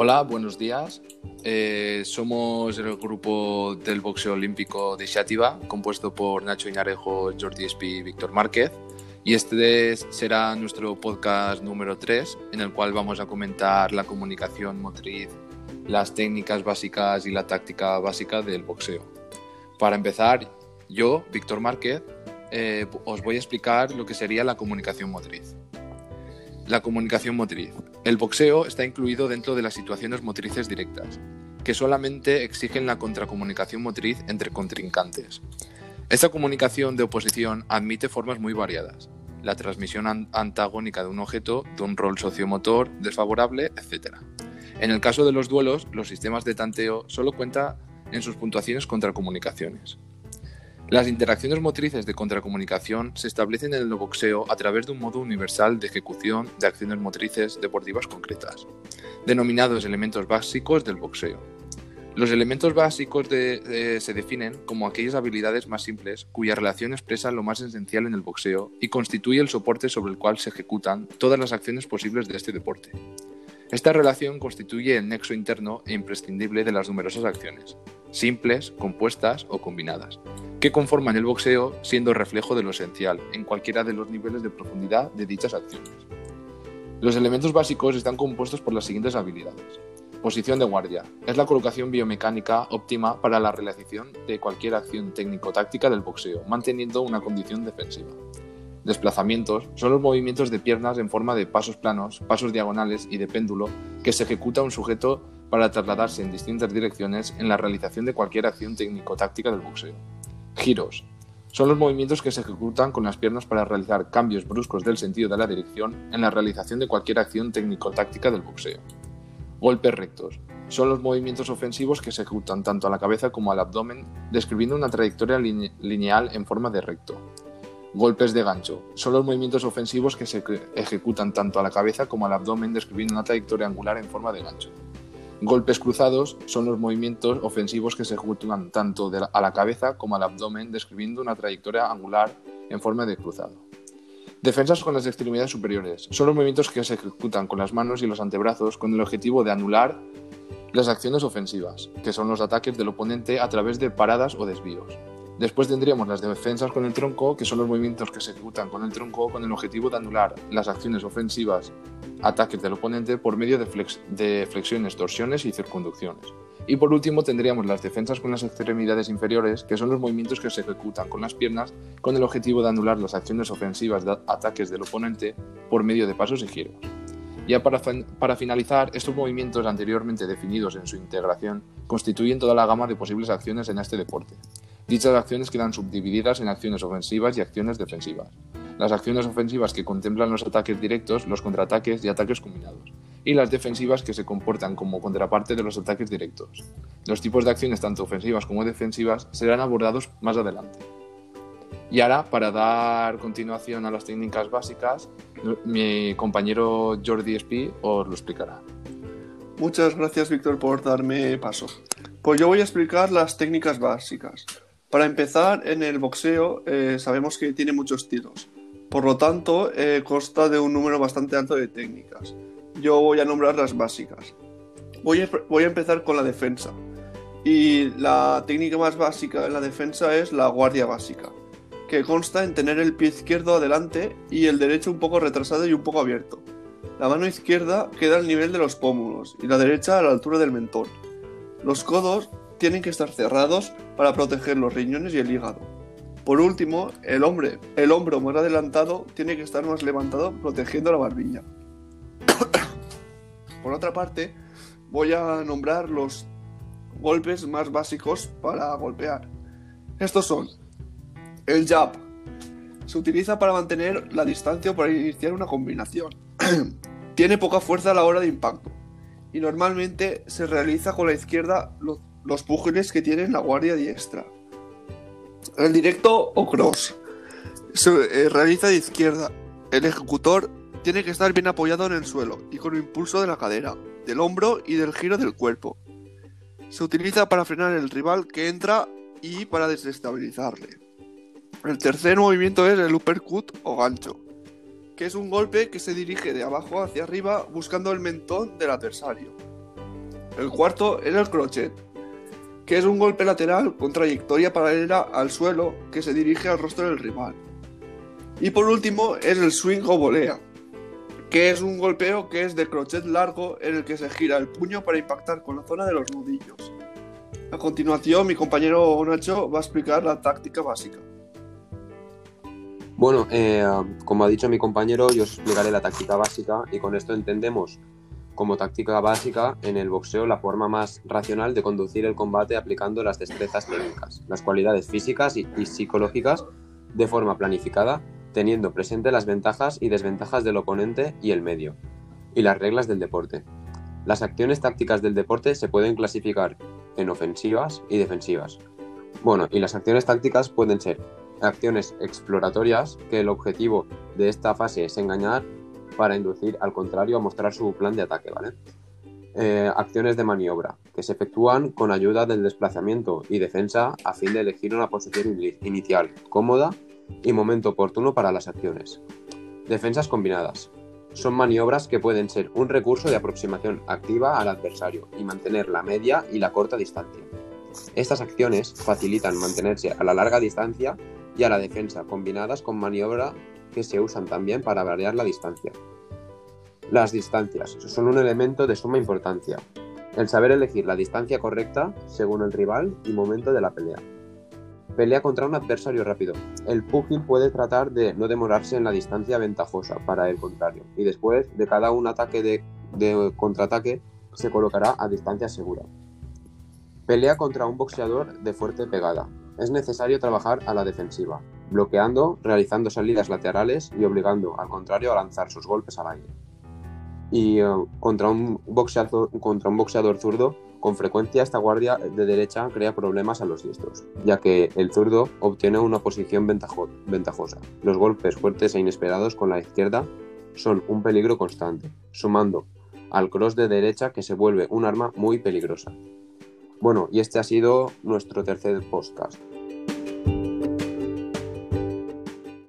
Hola, buenos días. Eh, somos el grupo del boxeo olímpico de Xativa, compuesto por Nacho Iñarejo, Jordi Espi y Víctor Márquez. Y este será nuestro podcast número 3, en el cual vamos a comentar la comunicación motriz, las técnicas básicas y la táctica básica del boxeo. Para empezar, yo, Víctor Márquez, eh, os voy a explicar lo que sería la comunicación motriz. La comunicación motriz. El boxeo está incluido dentro de las situaciones motrices directas, que solamente exigen la contracomunicación motriz entre contrincantes. Esta comunicación de oposición admite formas muy variadas, la transmisión antagónica de un objeto, de un rol sociomotor desfavorable, etc. En el caso de los duelos, los sistemas de tanteo solo cuentan en sus puntuaciones contracomunicaciones. Las interacciones motrices de contracomunicación se establecen en el boxeo a través de un modo universal de ejecución de acciones motrices deportivas concretas, denominados elementos básicos del boxeo. Los elementos básicos se definen como aquellas habilidades más simples cuya relación expresa lo más esencial en el boxeo y constituye el soporte sobre el cual se ejecutan todas las acciones posibles de este deporte. Esta relación constituye el nexo interno e imprescindible de las numerosas acciones, simples, compuestas o combinadas, que conforman el boxeo siendo reflejo de lo esencial en cualquiera de los niveles de profundidad de dichas acciones. Los elementos básicos están compuestos por las siguientes habilidades. Posición de guardia. Es la colocación biomecánica óptima para la realización de cualquier acción técnico-táctica del boxeo, manteniendo una condición defensiva. Desplazamientos son los movimientos de piernas en forma de pasos planos, pasos diagonales y de péndulo que se ejecuta un sujeto para trasladarse en distintas direcciones en la realización de cualquier acción técnico-táctica del boxeo. Giros. Son los movimientos que se ejecutan con las piernas para realizar cambios bruscos del sentido de la dirección en la realización de cualquier acción técnico-táctica del boxeo. Golpes rectos. Son los movimientos ofensivos que se ejecutan tanto a la cabeza como al abdomen, describiendo una trayectoria lineal en forma de recto. Golpes de gancho. Son los movimientos ofensivos que se ejecutan tanto a la cabeza como al abdomen, describiendo una trayectoria angular en forma de gancho. Golpes cruzados son los movimientos ofensivos que se ejecutan tanto a la cabeza como al abdomen, describiendo una trayectoria angular en forma de cruzado. Defensas con las extremidades superiores son los movimientos que se ejecutan con las manos y los antebrazos con el objetivo de anular las acciones ofensivas, que son los ataques del oponente a través de paradas o desvíos. Después tendríamos las defensas con el tronco, que son los movimientos que se ejecutan con el tronco con el objetivo de anular las acciones ofensivas, ataques del oponente por medio de, flexiones, torsiones y circunducciones. Y por último tendríamos las defensas con las extremidades inferiores, que son los movimientos que se ejecutan con las piernas con el objetivo de anular las acciones ofensivas de ataques del oponente por medio de pasos y giros. Ya para, para, finalizar, estos movimientos anteriormente definidos en su integración constituyen toda la gama de posibles acciones en este deporte. Dichas acciones quedan subdivididas en acciones ofensivas y acciones defensivas. Las acciones ofensivas que contemplan los ataques directos, los contraataques y ataques combinados. Y las defensivas que se comportan como contraparte de los ataques directos. Los tipos de acciones tanto ofensivas como defensivas serán abordados más adelante. Y ahora, para dar continuación a las técnicas básicas, mi compañero Jordi Espí os lo explicará. Muchas gracias, Víctor, por darme paso. Pues yo voy a explicar las técnicas básicas. Para empezar, en el boxeo eh, sabemos que tiene muchos tiros. Por lo tanto, eh, consta de un número bastante alto de técnicas. Yo voy a nombrar las básicas. Voy a, voy a empezar con la defensa. Y la técnica más básica en la defensa es la guardia básica, que consta en tener el pie izquierdo adelante y el derecho un poco retrasado y un poco abierto. La mano izquierda queda al nivel de los pómulos y la derecha a la altura del mentón. Los codos tienen que estar cerrados para proteger los riñones y el hígado. Por último, el, hombre, el hombro más adelantado tiene que estar más levantado protegiendo la barbilla. Por otra parte, voy a nombrar los golpes más básicos para golpear. Estos son el jab. Se utiliza para mantener la distancia o para iniciar una combinación. Tiene poca fuerza a la hora de impacto y normalmente se realiza con la izquierda los púgiles que tienen la guardia diestra. El directo o cross se eh, realiza de izquierda. El ejecutor tiene que estar bien apoyado en el suelo y con el impulso de la cadera, del hombro y del giro del cuerpo. Se utiliza para frenar el rival que entra y para desestabilizarle. El tercer movimiento es el uppercut o gancho, que es un golpe que se dirige de abajo hacia arriba buscando el mentón del adversario. El cuarto es el crochet, que es un golpe lateral con trayectoria paralela al suelo que se dirige al rostro del rival. Y por último es el swing o volea, que es un golpeo que es de crochet largo en el que se gira el puño para impactar con la zona de los nudillos. A continuación, mi compañero Nacho va a explicar la táctica básica. Bueno, eh, como ha dicho mi compañero, yo os explicaré la táctica básica y con esto entendemos como táctica básica en el boxeo la forma más racional de conducir el combate aplicando las destrezas técnicas, las cualidades físicas y, psicológicas de forma planificada teniendo presente las ventajas y desventajas del oponente y el medio, y las reglas del deporte. Las acciones tácticas del deporte se pueden clasificar en ofensivas y defensivas. Bueno, y las acciones tácticas pueden ser acciones exploratorias, que el objetivo de esta fase es engañar para inducir al contrario a mostrar su plan de ataque, ¿vale? Eh, acciones de maniobra, que se efectúan con ayuda del desplazamiento y defensa a fin de elegir una posición inicial cómoda y momento oportuno para las acciones. Defensas combinadas. Son maniobras que pueden ser un recurso de aproximación activa al adversario y mantener la media y la corta distancia. Estas acciones facilitan mantenerse a la larga distancia y a la defensa combinadas con maniobra que se usan también para variar la distancia. Las distancias son un elemento de suma importancia. El saber elegir la distancia correcta según el rival y momento de la pelea. Pelea contra un adversario rápido. El pugil puede tratar de no demorarse en la distancia ventajosa para el contrario, y después de cada un ataque de, contraataque se colocará a distancia segura. Pelea contra un boxeador de fuerte pegada. Es necesario trabajar a la defensiva, bloqueando, realizando salidas laterales y obligando al contrario a lanzar sus golpes al aire. Y eh, contra, un boxeador, contra un boxeador zurdo con frecuencia esta guardia de derecha crea problemas a los diestros, ya que el zurdo obtiene una posición ventajosa. Los golpes fuertes e inesperados con la izquierda son un peligro constante, sumando al cross de derecha que se vuelve un arma muy peligrosa. Bueno, y este ha sido nuestro tercer podcast.